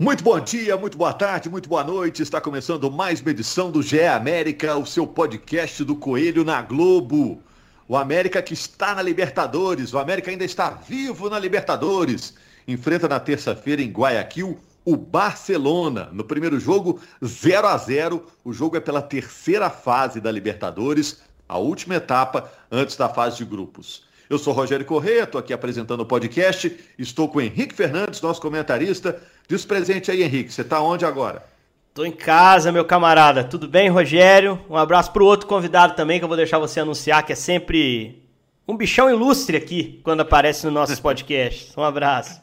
Muito bom dia, muito boa tarde, muito boa noite. Está começando mais uma edição do GE América, o seu podcast do Coelho na Globo. O América que está na Libertadores, o América ainda está vivo na Libertadores. Enfrenta na terça-feira em Guayaquil o Barcelona. No primeiro jogo, 0 a 0. O jogo é pela terceira fase da Libertadores, a última etapa antes da fase de grupos. Eu sou Rogério Corrêa, estou aqui apresentando o podcast. Estou com o Henrique Fernandes, nosso comentarista. Diz presente aí, Henrique. Você está onde agora? Estou em casa, meu camarada. Tudo bem, Rogério? Um abraço para o outro convidado também, que eu vou deixar você anunciar, que é sempre um bichão ilustre aqui quando aparece no nossos podcasts. Um abraço.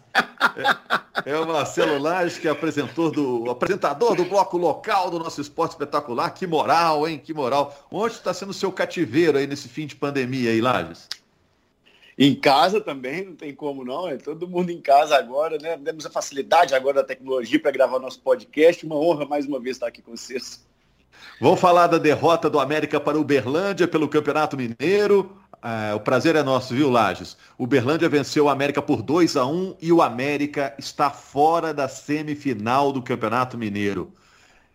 É, é o Marcelo Lages, que é apresentador do, apresentador do bloco local do nosso esporte espetacular. Que moral, hein? Que moral. Onde está sendo o seu cativeiro aí nesse fim de pandemia aí, Lages? Em casa também, não tem como não, é todo mundo em casa agora, né? Temos a facilidade agora da tecnologia para gravar nosso podcast. Uma honra mais uma vez estar aqui com vocês. Vamos falar da derrota do América para Uberlândia pelo Campeonato Mineiro. É, o prazer é nosso, viu, Lages? Uberlândia venceu o América por 2 a 1 e o América está fora da semifinal do Campeonato Mineiro.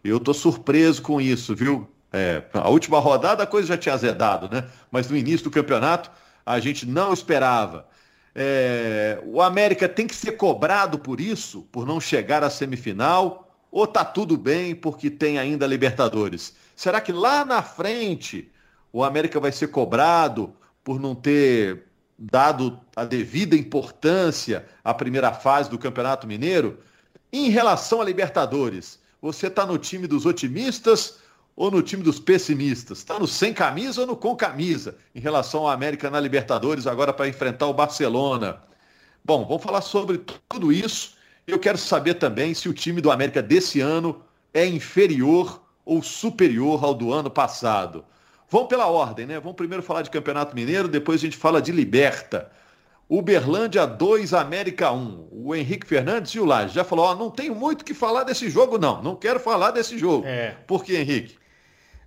Eu tô surpreso com isso, viu? É, a última rodada a coisa já tinha azedado, né? Mas no início do campeonato a gente não esperava. É, o América tem que ser cobrado por isso, por não chegar à semifinal, ou tá tudo bem porque tem ainda Libertadores? Será que lá na frente o América vai ser cobrado por não ter dado a devida importância à primeira fase do Campeonato Mineiro? Em relação a Libertadores, você está no time dos otimistas ou no time dos pessimistas? Está no sem camisa ou no com camisa em relação ao América na Libertadores agora para enfrentar o Barcelona? Bom, vamos falar sobre tudo isso. Eu quero saber também se o time do América desse ano é inferior ou superior ao do ano passado. Vamos pela ordem, né? Vamos primeiro falar de Campeonato Mineiro, depois a gente fala de Liberta. Uberlândia 2, América 1. O Henrique Fernandes e o Laje já falou, ó, não tenho muito o que falar desse jogo, não. Não quero falar desse jogo. É. Por que, Henrique?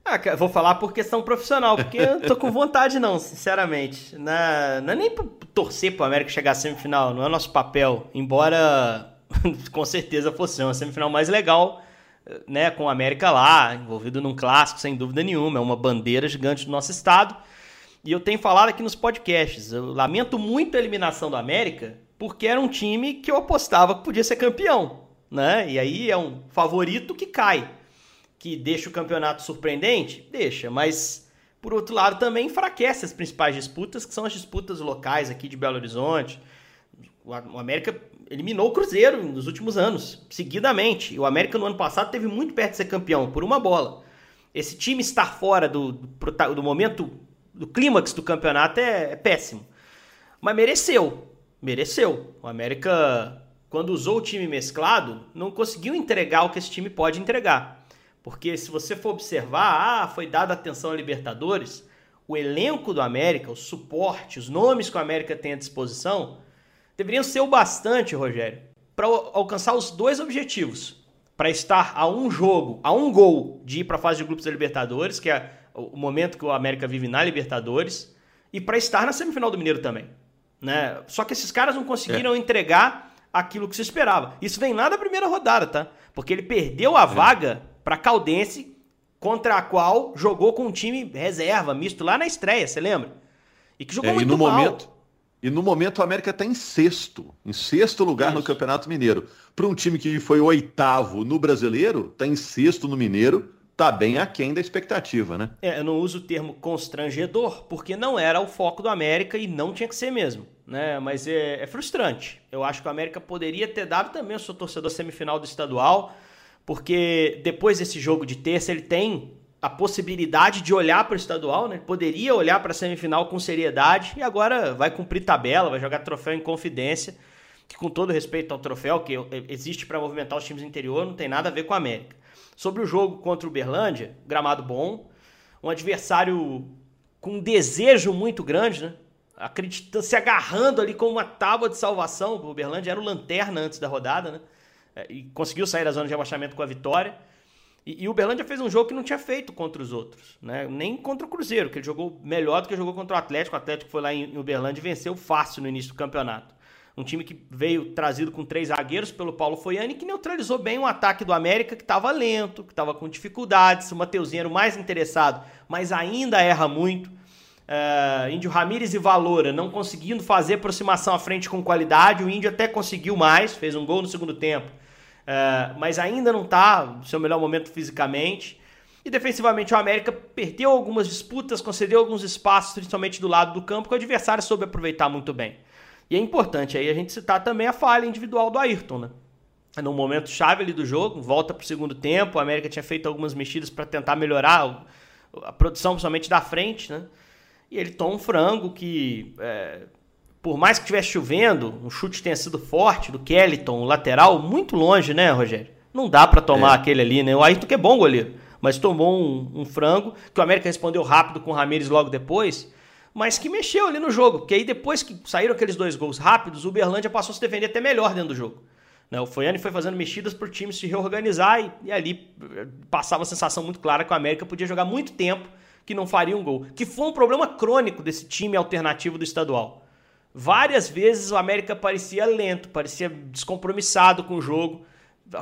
Ah, vou falar por questão profissional, porque eu tô com vontade não, sinceramente. Não é nem torcer pro América chegar à semifinal, não é nosso papel. Embora com certeza fosse uma semifinal mais legal, né, com o América lá, envolvido num clássico, sem dúvida nenhuma. É uma bandeira gigante do nosso estado. E eu tenho falado aqui nos podcasts, eu lamento muito a eliminação do América, porque era um time que eu apostava que podia ser campeão, né? E aí é um favorito que cai que deixa o campeonato surpreendente? Deixa, mas por outro lado também enfraquece as principais disputas, que são as disputas locais aqui de Belo Horizonte. O América eliminou o Cruzeiro nos últimos anos, seguidamente. E o América no ano passado teve muito perto de ser campeão, por uma bola. Esse time estar fora do, do, do momento, do clímax do campeonato é, é péssimo. Mas mereceu, mereceu. O América, quando usou o time mesclado, não conseguiu entregar o que esse time pode entregar. Porque se você for observar, ah, foi dada atenção a Libertadores, o elenco do América, o suporte, os nomes que o América tem à disposição, deveriam ser o bastante, Rogério, para alcançar os dois objetivos. Para estar a um jogo, a um gol de ir para a fase de grupos da Libertadores, que é o momento que o América vive na Libertadores, e para estar na semifinal do Mineiro também. Né? Só que esses caras não conseguiram é. entregar aquilo que se esperava. Isso vem lá da primeira rodada, tá? Porque ele perdeu a é. vaga para Caldense, contra a qual jogou com um time reserva, misto lá na estreia, você lembra? E que jogou é, muito e no mal. momento E no momento o América está em sexto, em sexto lugar Isso. no Campeonato Mineiro. Para um time que foi oitavo no Brasileiro, está em sexto no Mineiro, tá bem aquém da expectativa, né? É, eu não uso o termo constrangedor, porque não era o foco do América e não tinha que ser mesmo, né? Mas é, é frustrante. Eu acho que o América poderia ter dado também o seu torcedor semifinal do estadual, porque depois desse jogo de terça ele tem a possibilidade de olhar para o estadual, né? Poderia olhar para a semifinal com seriedade e agora vai cumprir tabela, vai jogar troféu em confidência, que com todo respeito ao troféu que existe para movimentar os times do interior, não tem nada a ver com a América. Sobre o jogo contra o Berlândia, gramado bom, um adversário com um desejo muito grande, né? Acreditando, se agarrando ali com uma tábua de salvação. O Berlândia era o lanterna antes da rodada, né? É, e conseguiu sair da zona de rebaixamento com a vitória. E, e, o Berlândia fez um jogo que não tinha feito contra os outros, né? nem contra o Cruzeiro, que ele jogou melhor do que jogou contra o Atlético. O Atlético foi lá em, em Uberlândia e venceu fácil no início do campeonato. Um time que veio trazido com três zagueiros pelo Paulo Foiani, que neutralizou bem o ataque do América, que estava lento, que estava com dificuldades. O Mateuzinho era o mais interessado, mas ainda erra muito. Uh, Índio Ramírez e Valora não conseguindo fazer aproximação à frente com qualidade. O Índio até conseguiu mais, fez um gol no segundo tempo, uh, mas ainda não está no seu melhor momento fisicamente. E defensivamente o América perdeu algumas disputas, concedeu alguns espaços, principalmente do lado do campo, que o adversário soube aproveitar muito bem. E é importante aí a gente citar também a falha individual do Ayrton, né? No momento chave ali do jogo, volta para o segundo tempo, o América tinha feito algumas mexidas para tentar melhorar a produção, principalmente da frente, né? E ele toma um frango que, é, por mais que estivesse chovendo, um chute tenha sido forte do Kellyton, o lateral, muito longe, né, Rogério? Não dá para tomar é. aquele ali, né? O Ayrton que é bom goleiro, mas tomou um, um frango, que o América respondeu rápido com o Ramires logo depois mas que mexeu ali no jogo. Porque aí depois que saíram aqueles dois gols rápidos, o Uberlândia passou a se defender até melhor dentro do jogo. Né? O Foiane foi fazendo mexidas para o time se reorganizar e, e, ali eh, passava a sensação muito clara que o América podia jogar muito tempo que não faria um gol. Que foi um problema crônico desse time alternativo do estadual. Várias vezes o América parecia lento, parecia descompromissado com o jogo.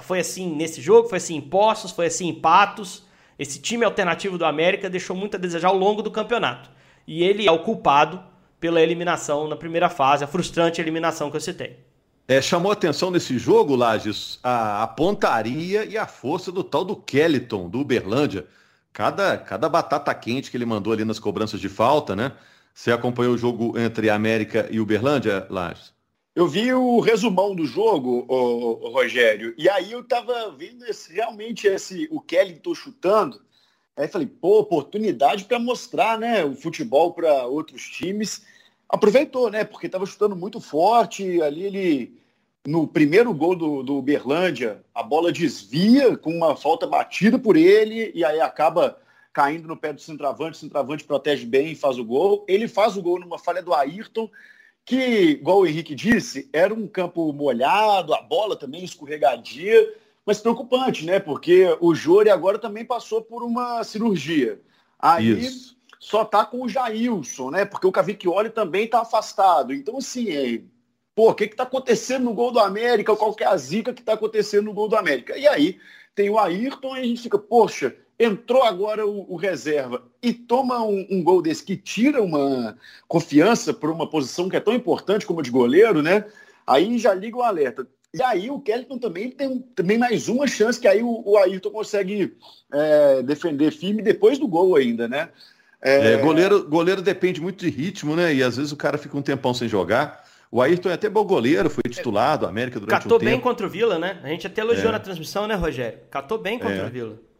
Foi assim nesse jogo, foi assim em Poços, foi assim em Patos. Esse time alternativo do América deixou muito a desejar ao longo do campeonato e ele é o culpado pela eliminação na primeira fase, a frustrante eliminação que eu citei. É, chamou atenção nesse jogo, Lages, a, a, pontaria e a força do tal do Kellyton, do Uberlândia. Cada, cada batata quente que ele mandou ali nas cobranças de falta, né? Você acompanhou o jogo entre América e Uberlândia, Lages? Eu vi o resumão do jogo, o, Rogério, e aí eu tava vendo esse, realmente esse, o Kellyton chutando. Aí falei, pô, oportunidade para mostrar né, o futebol para outros times. Aproveitou, né? Porque estava chutando muito forte. Ali ele, no primeiro gol do, do Berlândia, a bola desvia com uma falta batida por ele e aí acaba caindo no pé do centroavante. O centroavante protege bem e faz o gol. Ele faz o gol numa falha do Ayrton, que, igual o Henrique disse, era um campo molhado, a bola também escorregadia mas preocupante, né? Porque o Jori agora também passou por uma cirurgia. Aí Isso. só tá com o Jailson, né? Porque o Cavicchioli também tá afastado. Então, assim, é... pô, o que que tá acontecendo no gol do América? Qual que é a zica que tá acontecendo no gol do América? E aí tem o Ayrton e a gente fica, poxa, entrou agora o, o reserva e toma um, um, gol desse que tira uma confiança por uma posição que é tão importante como a de goleiro, né? Aí já liga o alerta. E aí o Kellyton também tem também mais uma chance que aí o, o Ayrton consegue é, defender firme depois do gol ainda, né? É... É, goleiro, goleiro depende muito de ritmo, né? E às vezes o cara fica um tempão sem jogar. O Ayrton é até bom goleiro, foi titulado América durante Catou um tempo. bem contra o Vila, né? A gente até elogiou é. na transmissão, né, Rogério? Catou bem contra é. o Vila.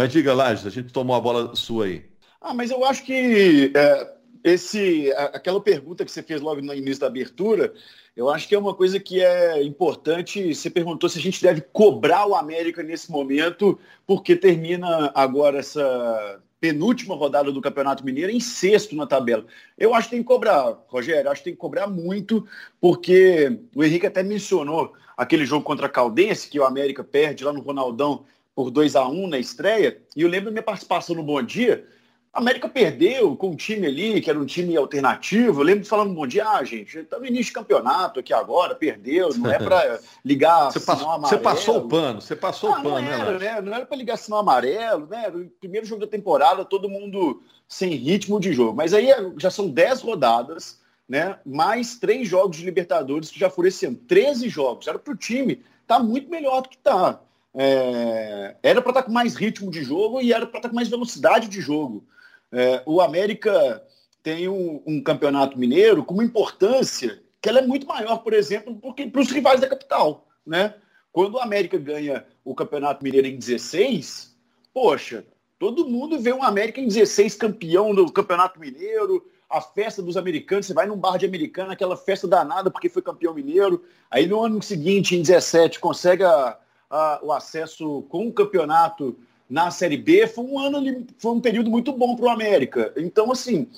Mas diga, Lages, a gente tomou a bola sua aí. Ah, mas eu acho que é, esse, aquela pergunta que você fez logo no início da abertura, eu acho que é uma coisa que é importante. Você perguntou se a gente deve cobrar o América nesse momento, porque termina agora essa penúltima rodada do Campeonato Mineiro em sexto na tabela. Eu acho que tem que cobrar, Rogério, acho que tem que cobrar muito, porque o Henrique até mencionou aquele jogo contra a Caldense, que o América perde lá no Ronaldão por 2 a 1 na estreia, e eu lembro da minha participação no Bom Dia, a América perdeu com um time ali, que era um time alternativo. Eu lembro de falando um bom dia, ah, gente, está no início de campeonato aqui agora, perdeu, não é para ligar você passou, amarelo. Você passou o pano, você passou ah, o pano, não era, né? né? Não era para ligar sinal amarelo, né? No primeiro jogo da temporada, todo mundo sem ritmo de jogo. Mas aí já são 10 rodadas, né? Mais três jogos de Libertadores que já foram esse ano. 13 jogos. Era para o time tá muito melhor do que está. É... era para estar tá com mais ritmo de jogo e era para estar tá com mais velocidade de jogo. É, o América tem um, um, campeonato mineiro com uma importância que ela é muito maior, por exemplo, para os rivais da capital. Né? Quando o América ganha o campeonato mineiro em 16, poxa, todo mundo vê um América em 16 campeão do campeonato mineiro, a festa dos americanos, você vai num bar de americano, aquela festa danada porque foi campeão mineiro, aí no ano seguinte, em 17, consegue a, o acesso com o campeonato na Série B, foi um ano, foi um período muito bom para o América. Então, assim,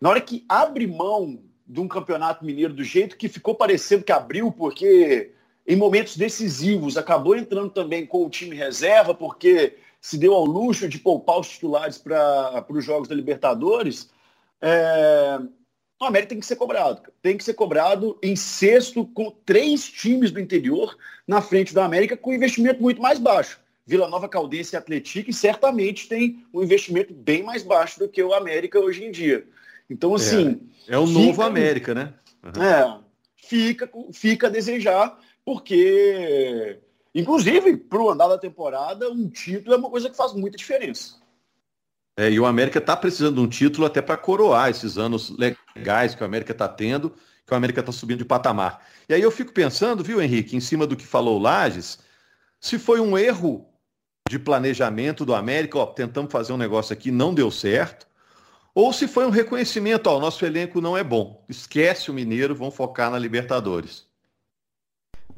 na hora que abre mão de um campeonato mineiro do jeito que ficou parecendo que abriu, porque em momentos decisivos acabou entrando também com o time reserva, porque se deu ao luxo de poupar os titulares para os jogos da Libertadores. É... o América tem que ser cobrado. Tem que ser cobrado em sexto, com três times do interior na frente do América, com investimento muito mais baixo. Vila Nova Caldense e Atlético certamente tem um investimento bem mais baixo do que o América hoje em dia. Então, assim. É, é o novo América, né? Uhum. É, fica, fica a desejar, porque, inclusive, para o andar da temporada, um título é uma coisa que faz muita diferença. É, e o América está precisando de um título até para coroar esses anos legais que o América está tendo, que o América está subindo de patamar. E aí eu fico pensando, viu, Henrique, em cima do que falou o Lages, se foi um erro de planejamento do América, ó, tentamos fazer um negócio aqui, não deu certo, ou se foi um reconhecimento, ó, o nosso elenco não é bom, esquece o Mineiro, vamos focar na Libertadores.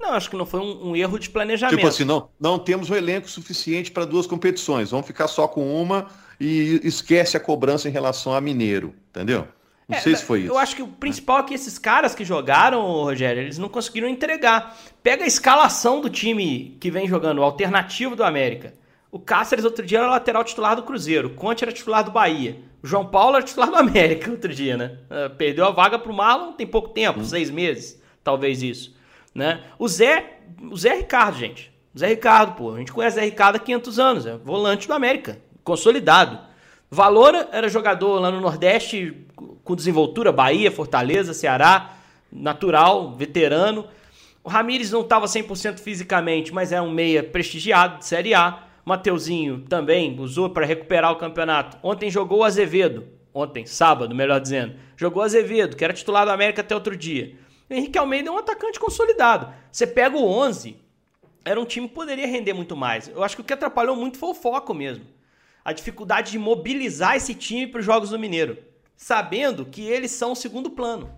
Não, acho que não foi um, um erro de planejamento. Tipo assim, não, não temos um elenco suficiente para duas competições, vamos ficar só com uma e esquece a cobrança em relação a Mineiro, entendeu? Não é, sei se foi isso. Eu acho que o principal é que esses caras que jogaram, Rogério, eles não conseguiram entregar. Pega a escalação do time que vem jogando, o alternativo do América. O Cáceres outro dia era lateral titular do Cruzeiro. O Conte era titular do Bahia. O João Paulo era titular do América outro dia, né? Uh, perdeu a vaga pro Marlon tem pouco tempo, hum. seis meses, talvez isso. Né? O Zé, o Zé Ricardo, gente. O Zé Ricardo, pô. A gente conhece o Zé Ricardo há 500 anos. É volante do América. Consolidado. Valora era jogador lá no Nordeste com desenvoltura, Bahia, Fortaleza, Ceará, natural, veterano. O Ramires não estava 100% fisicamente, mas é um meia prestigiado de Série A. Mateuzinho também usou para recuperar o campeonato. Ontem jogou o Azevedo. Ontem, sábado, melhor dizendo. Jogou o Azevedo, que era titular do América até outro dia. O Henrique Almeida é um atacante consolidado. Você pega o 11, era um time que poderia render muito mais. Eu acho que o que atrapalhou muito foi o foco mesmo. A dificuldade de mobilizar esse time para os Jogos do Mineiro, sabendo que eles são o segundo plano.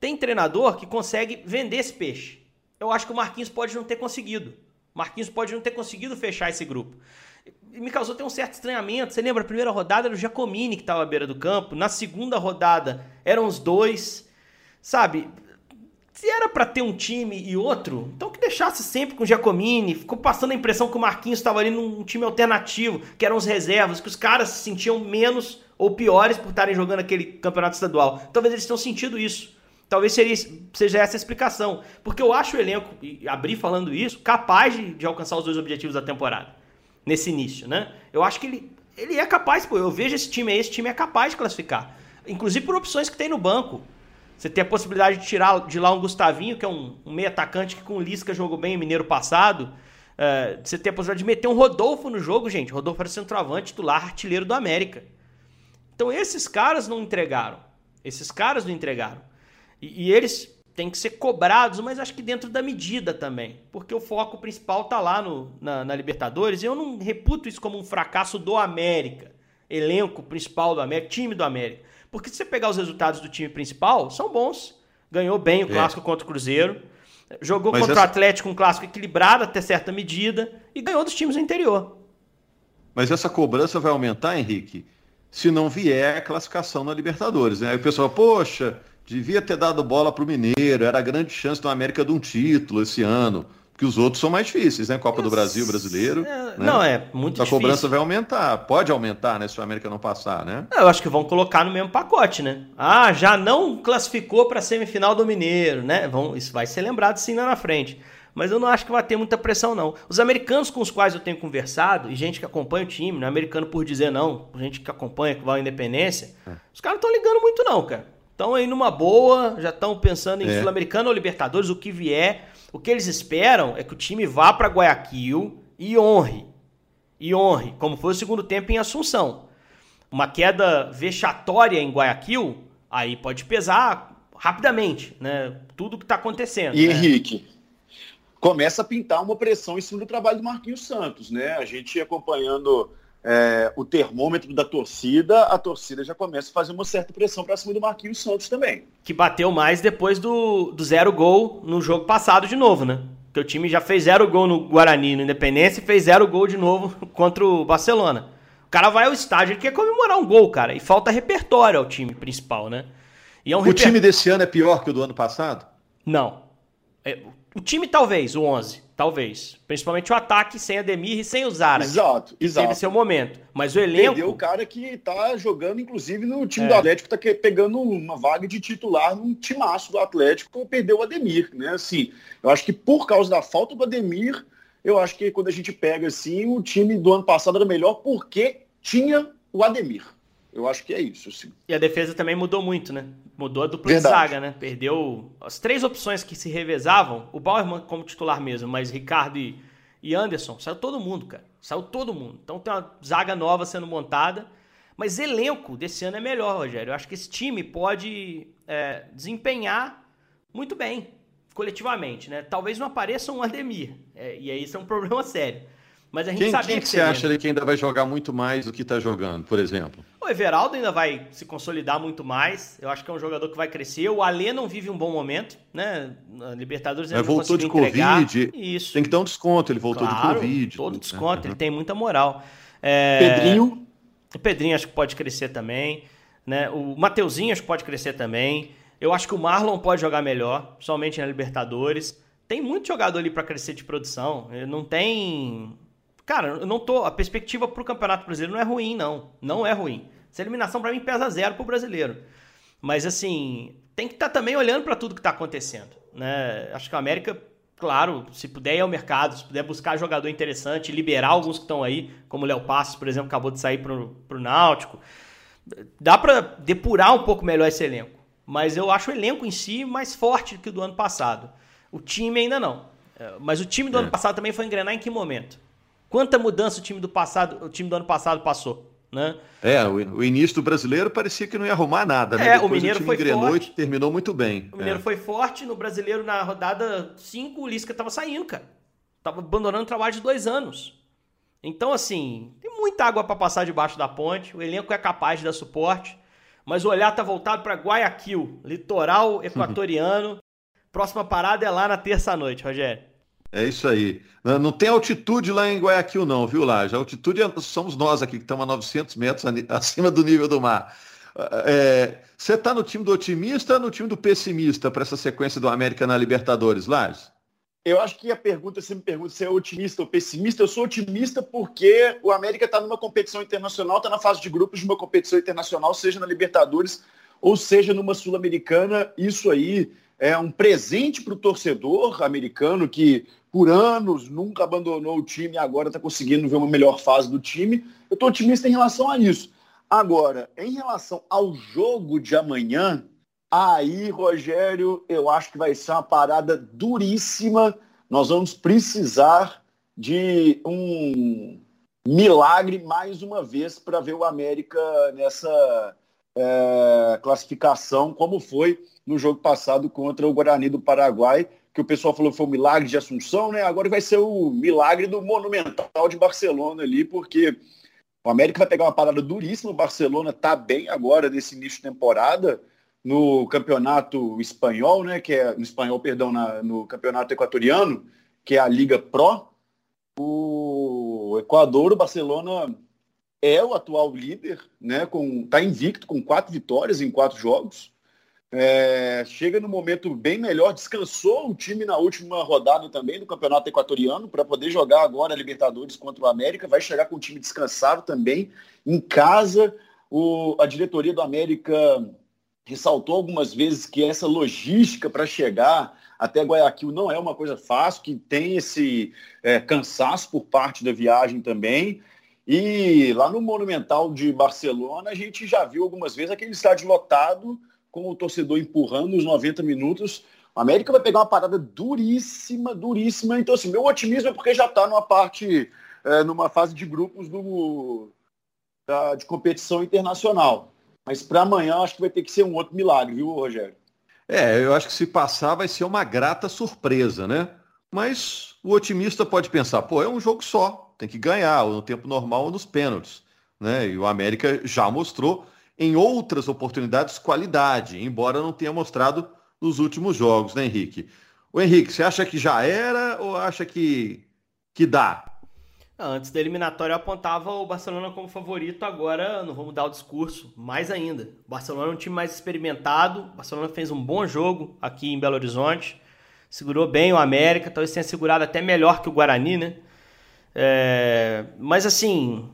Tem treinador que consegue vender esse peixe. Eu acho que o Marquinhos pode não ter conseguido. Marquinhos pode não ter conseguido fechar esse grupo. Me causou até um certo estranhamento. Você lembra? A primeira rodada era o Giacomini que estava à beira do campo. Na segunda rodada eram os dois. Sabe? Se era para ter um time e outro, então que deixasse sempre com o Giacomini. Ficou passando a impressão que o Marquinhos estava ali num time alternativo, que eram os reservas, que os caras se sentiam menos ou piores por estarem jogando aquele campeonato estadual. Talvez eles tenham sentido isso. Talvez seria, seja essa a explicação. Porque eu acho o elenco, e abri falando isso, capaz de, de, alcançar os dois objetivos da temporada. Nesse início, né? Eu acho que ele, ele é capaz, pô. Eu vejo esse time aí, esse time é capaz de classificar. Inclusive por opções que tem no banco. Você tem a possibilidade de tirar de lá um Gustavinho, que é um, um meio atacante que com o Lisca jogou bem em Mineiro passado. Uh, você tem a possibilidade de meter um Rodolfo no jogo, gente. Rodolfo era centroavante, titular, artilheiro do América. Então esses caras não entregaram. Esses caras não entregaram. E, e, eles têm que ser cobrados, mas acho que dentro da medida também. Porque o foco principal tá lá no, na, na Libertadores. E eu não reputo isso como um fracasso do América. Elenco principal do América, time do América. Porque se você pegar os resultados do time principal, são bons. Ganhou bem o é. clássico é. contra o Cruzeiro. Jogou mas contra essa... o Atlético um clássico equilibrado até certa medida. E ganhou dos times do interior. Mas essa cobrança vai aumentar, Henrique, se não vier a classificação na Libertadores. Né? Aí o pessoal, poxa, devia ter dado bola para o Mineiro, era a grande chance do América de um título esse ano. Porque os outros são mais difíceis, né? Copa do Brasil, brasileiro. É, né? Não, é muito então, difícil. A cobrança vai aumentar. Pode aumentar, né? Se o América não passar, né? Eu acho que vão colocar no mesmo pacote, né? Ah, já não classificou para a semifinal do Mineiro, né? Vão, isso vai ser lembrado sim lá na frente. Mas eu não acho que vai ter muita pressão, não. Os americanos com os quais eu tenho conversado, e gente que acompanha o time, não é americano por dizer não, gente que acompanha, que vai à independência, é. os caras não estão ligando muito, não, cara. Estão aí numa boa, já estão pensando em é. Sul-Americano ou Libertadores, o que vier. O que eles esperam é que o time vá para Guayaquil e honre. E honre, como foi o segundo tempo em Assunção. Uma queda vexatória em Guayaquil, aí pode pesar rapidamente, né? Tudo que está acontecendo. E né? Henrique, começa a pintar uma pressão em cima do trabalho do Marquinhos Santos, né? A gente acompanhando é, o termômetro da torcida, a torcida já começa a fazer uma certa pressão para cima do Marquinhos Santos também. Que bateu mais depois do, do zero gol no jogo passado de novo, né? Que o time já fez zero gol no Guarani, no Independência, e fez zero gol de novo contra o Barcelona. O cara vai ao estádio e quer comemorar um gol, cara. E falta repertório ao time principal, né? É um o reper... time desse ano é pior que o do ano passado? Não. É, o time talvez, o 11. talvez. Principalmente o ataque sem Ademir e sem o Zara. Exato, exato. Teve seu momento. Mas o elenco. Perdeu o cara que tá jogando, inclusive, no time é. do Atlético, tá pegando uma vaga de titular num timaço do Atlético, perdeu o Ademir, né? Assim, eu acho que por causa da falta do Ademir, eu acho que quando a gente pega assim, o time do ano passado era melhor porque tinha o Ademir. Eu acho que é isso, sim. E a defesa também mudou muito, né? Mudou a dupla Verdade. de zaga, né? Perdeu as três opções que se revezavam, o Bauerman como titular mesmo, mas Ricardo e, e Anderson, saiu todo mundo, cara. Saiu todo mundo. Então tem uma zaga nova sendo montada. Mas elenco desse ano é melhor, Rogério. Eu acho que esse time pode é, desempenhar muito bem, coletivamente, né? Talvez não apareça um Ademir. É, e aí isso é um problema sério. Mas a gente quem, sabia quem que, você acha que ainda vai jogar muito mais do que está jogando, por exemplo? O Everaldo ainda vai se consolidar muito mais. Eu acho que é um jogador que vai crescer. O Alê não vive um bom momento, né? Na Libertadores ele voltou de entregar. Covid. Isso. Tem que dar um desconto. Ele voltou claro, de Covid. Todo desconto. Uhum. Ele tem muita moral. É... Pedrinho. O Pedrinho acho que pode crescer também. Né? O Mateuzinho acho que pode crescer também. Eu acho que o Marlon pode jogar melhor, somente na Libertadores. Tem muito jogador ali para crescer de produção. Não tem Cara, eu não tô. A perspectiva pro Campeonato Brasileiro não é ruim, não. Não é ruim. Essa eliminação para mim pesa zero pro brasileiro. Mas assim, tem que estar tá também olhando para tudo que tá acontecendo. Né? Acho que a América, claro, se puder ir ao mercado, se puder buscar jogador interessante, liberar alguns que estão aí, como o Léo Passos, por exemplo, acabou de sair pro, pro Náutico. Dá para depurar um pouco melhor esse elenco. Mas eu acho o elenco em si mais forte que o do ano passado. O time ainda não. É, mas o time do é. ano passado também foi engrenar em que momento? Quanta mudança o time do passado, o time do ano passado passou, né? É, o, o início do brasileiro parecia que não ia arrumar nada, né? É, Depois o Mineiro o time foi forte. e terminou muito bem. O Mineiro é. foi forte, no brasileiro na rodada 5 o Lisca tava saindo, cara. Tava abandonando o trabalho de dois anos. Então, assim, tem muita água para passar debaixo da ponte, o elenco é capaz de dar suporte, mas o olhar tá voltado para Guayaquil, litoral equatoriano. Próxima parada é lá na terça-noite, Rogério. É isso aí. Não tem altitude lá em Guayaquil, não, viu, Laje? A altitude é, somos nós aqui, que estamos a 900 metros acima do nível do mar. É, você está no time do otimista ou no time do pessimista para essa sequência do América na Libertadores, Laje? Eu acho que a pergunta, você me pergunta se é otimista ou pessimista, eu sou otimista porque o América está numa competição internacional, está na fase de grupos de uma competição internacional, seja na Libertadores ou seja numa Sul-Americana. Isso aí é um presente para o torcedor americano que por anos nunca abandonou o time e agora está conseguindo ver uma melhor fase do time. Eu estou otimista em relação a isso. Agora, em relação ao jogo de amanhã, aí, Rogério, eu acho que vai ser uma parada duríssima. Nós vamos precisar de um milagre mais uma vez para ver o América nessa é, classificação, como foi no jogo passado contra o Guarani do Paraguai, que o pessoal falou que foi o milagre de Assunção, né? Agora vai ser o milagre do Monumental de Barcelona ali, porque o América vai pegar uma parada duríssima, o Barcelona tá bem agora nesse início de temporada no campeonato espanhol, né? Que é no espanhol, perdão, na, no campeonato equatoriano, que é a Liga Pro. O Equador, o Barcelona é o atual líder, né? Com tá invicto com quatro vitórias em quatro jogos. É, chega no momento bem melhor, descansou o time na última rodada também do Campeonato Equatoriano para poder jogar agora a Libertadores contra o América. Vai chegar com o time descansado também em casa. O, a diretoria do América ressaltou algumas vezes que essa logística para chegar até Guayaquil não é uma coisa fácil, que tem esse é, cansaço por parte da viagem também. E lá no Monumental de Barcelona, a gente já viu algumas vezes aquele estádio lotado com o torcedor empurrando os 90 minutos. O América vai pegar uma parada duríssima, duríssima. Então, assim, meu otimismo é porque já está numa parte, é, numa fase de grupos do, da, de competição internacional. Mas para amanhã acho que vai ter que ser um outro milagre, viu, Rogério? É, eu acho que se passar vai ser uma grata surpresa, né? Mas o otimista pode pensar, pô, é um jogo só, tem que ganhar, ou no tempo normal ou nos pênaltis. Né? E o América já mostrou em outras oportunidades qualidade, embora não tenha mostrado nos últimos jogos, né, Henrique? O Henrique, você acha que já era ou acha que, que dá? Antes da eliminatória eu apontava o Barcelona como favorito, agora não vou mudar o discurso, mais ainda. O Barcelona é um time mais experimentado, o Barcelona fez um bom jogo aqui em Belo Horizonte, segurou bem o América, talvez tenha segurado até melhor que o Guarani, né? É, mas assim,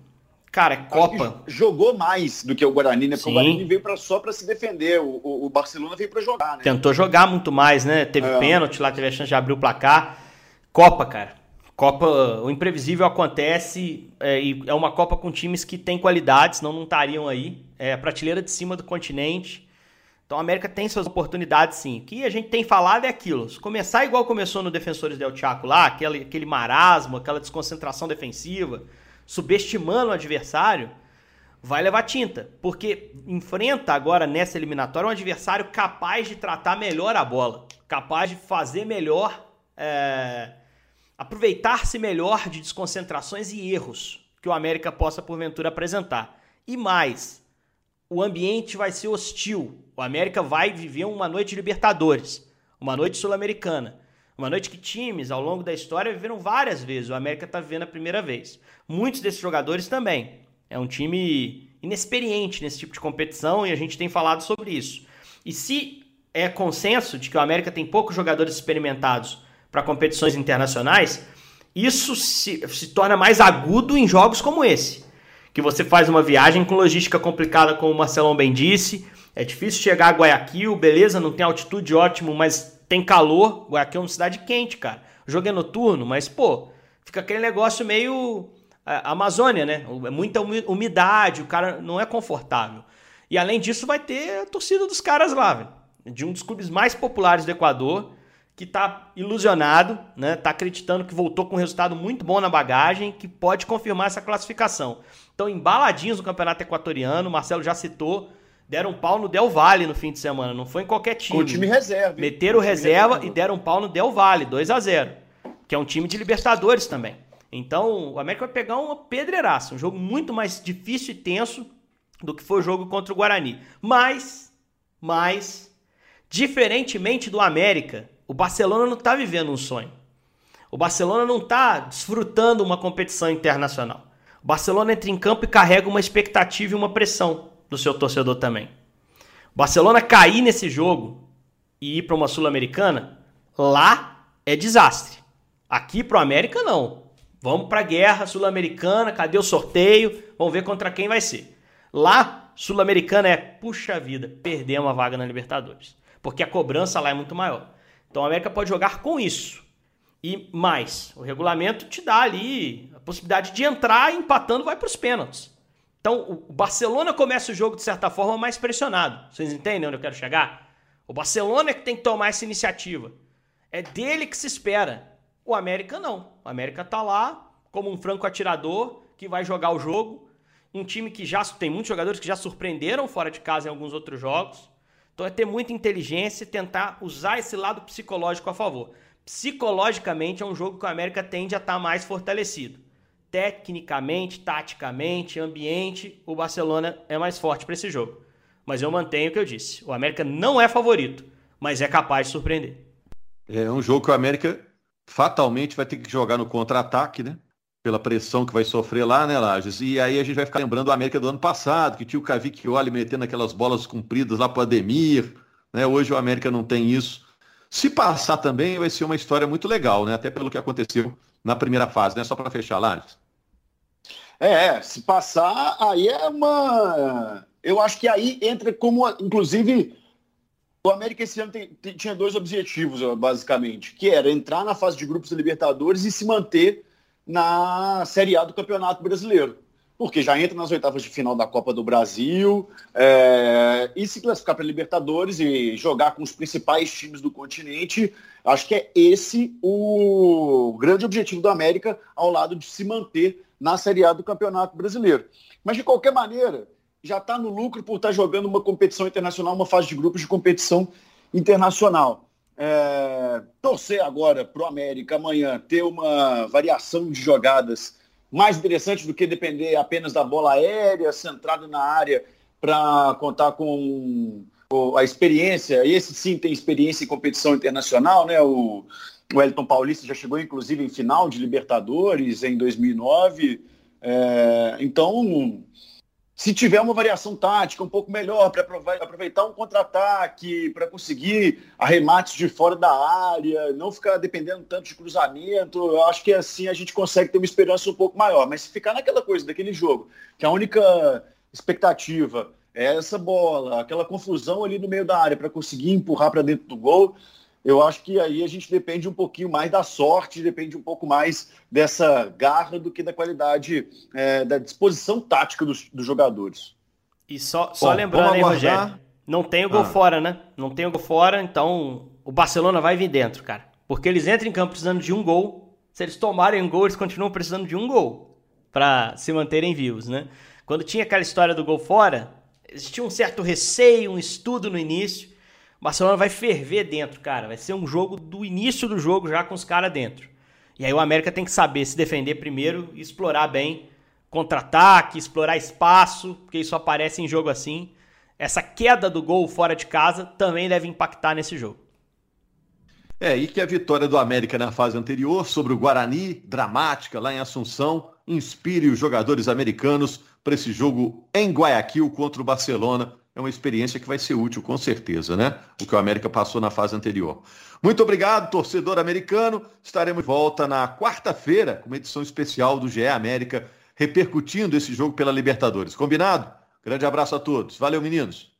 cara, Copa. Jogou mais do que o Guarani, né? Porque Sim. o Guarani veio pra, só para se defender, o, o, Barcelona veio para jogar, né? Tentou jogar muito mais, né? Teve é. pênalti lá, teve a chance de abrir o placar. Copa, cara. Copa, o imprevisível acontece é, e é uma Copa com times que têm qualidades, senão não estariam aí. É a prateleira de cima do continente. Então a América tem suas oportunidades sim. O que a gente tem falado é aquilo. Se começar igual começou no Defensores del Chaco lá, aquele, aquele marasmo, aquela desconcentração defensiva, subestimando o adversário, vai levar tinta. Porque enfrenta agora nessa eliminatória um adversário capaz de tratar melhor a bola, capaz de fazer melhor, é, aproveitar-se melhor de desconcentrações e erros que o América possa porventura apresentar. E mais, o ambiente vai ser hostil. O América vai viver uma noite de Libertadores, uma noite sul-americana, uma noite que times ao longo da história viveram várias vezes. O América está vivendo a primeira vez. Muitos desses jogadores também. É um time inexperiente nesse tipo de competição e a gente tem falado sobre isso. E se é consenso de que o América tem poucos jogadores experimentados para competições internacionais, isso se, se torna mais agudo em jogos como esse que você faz uma viagem com logística complicada, como o Marcelão bem disse. É difícil chegar a Guayaquil, beleza, não tem altitude ótimo, mas tem calor. Guayaquil é uma cidade quente, cara. O jogo é noturno, mas, pô, fica aquele negócio meio é, Amazônia, né? É muita umidade, o cara não é confortável. E além disso, vai ter a torcida dos caras lá, velho. De um dos clubes mais populares do Equador que está ilusionado, né? Tá acreditando que voltou com um resultado muito bom na bagagem, que pode confirmar essa classificação. Então, embaladinhos no Campeonato Equatoriano, o Marcelo já citou, deram um pau no Del Valle no fim de semana, não foi em qualquer time. Com o time reserva. Meteram o reserva e deram um pau no Del Valle, 2 a 0 que é um time de Libertadores também. Então, o América vai pegar uma pedreiraça, um jogo muito mais difícil e tenso do que foi o jogo contra o Guarani. Mas, mas, diferentemente do América, o Barcelona não está vivendo um sonho. O Barcelona não está desfrutando uma competição internacional. O Barcelona entra em campo e carrega uma expectativa e uma pressão do seu torcedor também. Barcelona cair nesse jogo e ir para uma Sul-Americana, lá é desastre. Aqui para o América, não. Vamos para a guerra sul-americana, cadê o sorteio? Vamos ver contra quem vai ser. Lá, Sul-Americana é, puxa vida, perder uma vaga na Libertadores. Porque a cobrança lá é muito maior. Então a América pode jogar com isso. E mais, o regulamento te dá ali a possibilidade de entrar empatando vai para os pênaltis. Então o Barcelona começa o jogo de certa forma mais pressionado. Vocês entendem onde eu quero chegar? O Barcelona é que tem que tomar essa iniciativa. É dele que se espera. O América não. O América tá lá como um franco atirador que vai jogar o jogo. Um time que já tem muitos jogadores que já surpreenderam fora de casa em alguns outros jogos. Então é ter muita inteligência e tentar usar esse lado psicológico a favor. Psicologicamente é um jogo que o América tende a estar tá mais fortalecido. Tecnicamente, taticamente, ambiente, o Barcelona é mais forte para esse jogo. Mas eu mantenho o que eu disse. O América não é favorito, mas é capaz de surpreender. É um jogo que o América fatalmente vai ter que jogar no contra-ataque, né? pela pressão que vai sofrer lá, né, Lages? E aí a gente vai ficar lembrando a América do ano passado, que tinha o Cavicchioli metendo aquelas bolas compridas lá para Ademir, né? Hoje o América não tem isso. Se passar também, vai ser uma história muito legal, né? Até pelo que aconteceu na primeira fase, né? Só para fechar, Lages. É, se passar, aí é uma. Eu acho que aí entra como, inclusive, o América esse ano tem, tem, tinha dois objetivos, basicamente, que era entrar na fase de grupos da Libertadores e se manter na Série A do Campeonato Brasileiro. Porque já entra nas oitavas de final da Copa do Brasil é, e se classificar para Libertadores e jogar com os principais times do continente. Acho que é esse o grande objetivo do América, ao lado de se manter na Série A do Campeonato Brasileiro. Mas, de qualquer maneira, já está no lucro por estar tá jogando uma competição internacional, uma fase de grupos de competição internacional é, torcer agora para o América amanhã ter uma variação de jogadas mais interessante do que depender apenas da bola aérea, centrado na área, para contar com a experiência, esse sim tem experiência em competição internacional, né? O, o Elton Paulista já chegou, inclusive, em final de Libertadores em 2009. É, então, se tiver uma variação tática um pouco melhor para aproveitar um contra-ataque, para conseguir arremates de fora da área, não ficar dependendo tanto de cruzamento, eu acho que assim a gente consegue ter uma esperança um pouco maior. Mas se ficar naquela coisa daquele jogo, que a única expectativa é essa bola, aquela confusão ali no meio da área para conseguir empurrar para dentro do gol, eu acho que aí a gente depende um pouquinho mais da sorte, depende um pouco mais dessa garra do que da qualidade, é, da disposição tática dos, dos jogadores. E só, só Bom, lembrando aí, Rogério, não tem o gol ah. fora, né? Não tem o gol fora, então o Barcelona vai vir dentro, cara. Porque eles entram em campo precisando de um gol. Se eles tomarem um gol, eles continuam precisando de um gol para se manterem vivos, né? Quando tinha aquela história do gol fora, existia um certo receio, um estudo no início. Barcelona vai ferver dentro, cara. Vai ser um jogo do início do jogo já com os caras dentro. E aí o América tem que saber se defender primeiro e explorar bem contra-ataque, explorar espaço, porque isso aparece em jogo assim. Essa queda do gol fora de casa também deve impactar nesse jogo. É, e que a vitória do América na fase anterior sobre o Guarani, dramática lá em Assunção, inspire os jogadores americanos para esse jogo em Guayaquil contra o Barcelona é uma experiência que vai ser útil, com certeza, né? O que o América passou na fase anterior. Muito obrigado, torcedor americano. Estaremos de volta na quarta-feira com uma edição especial do GE América, repercutindo esse jogo pela Libertadores. Combinado? Grande abraço a todos. Valeu, meninos.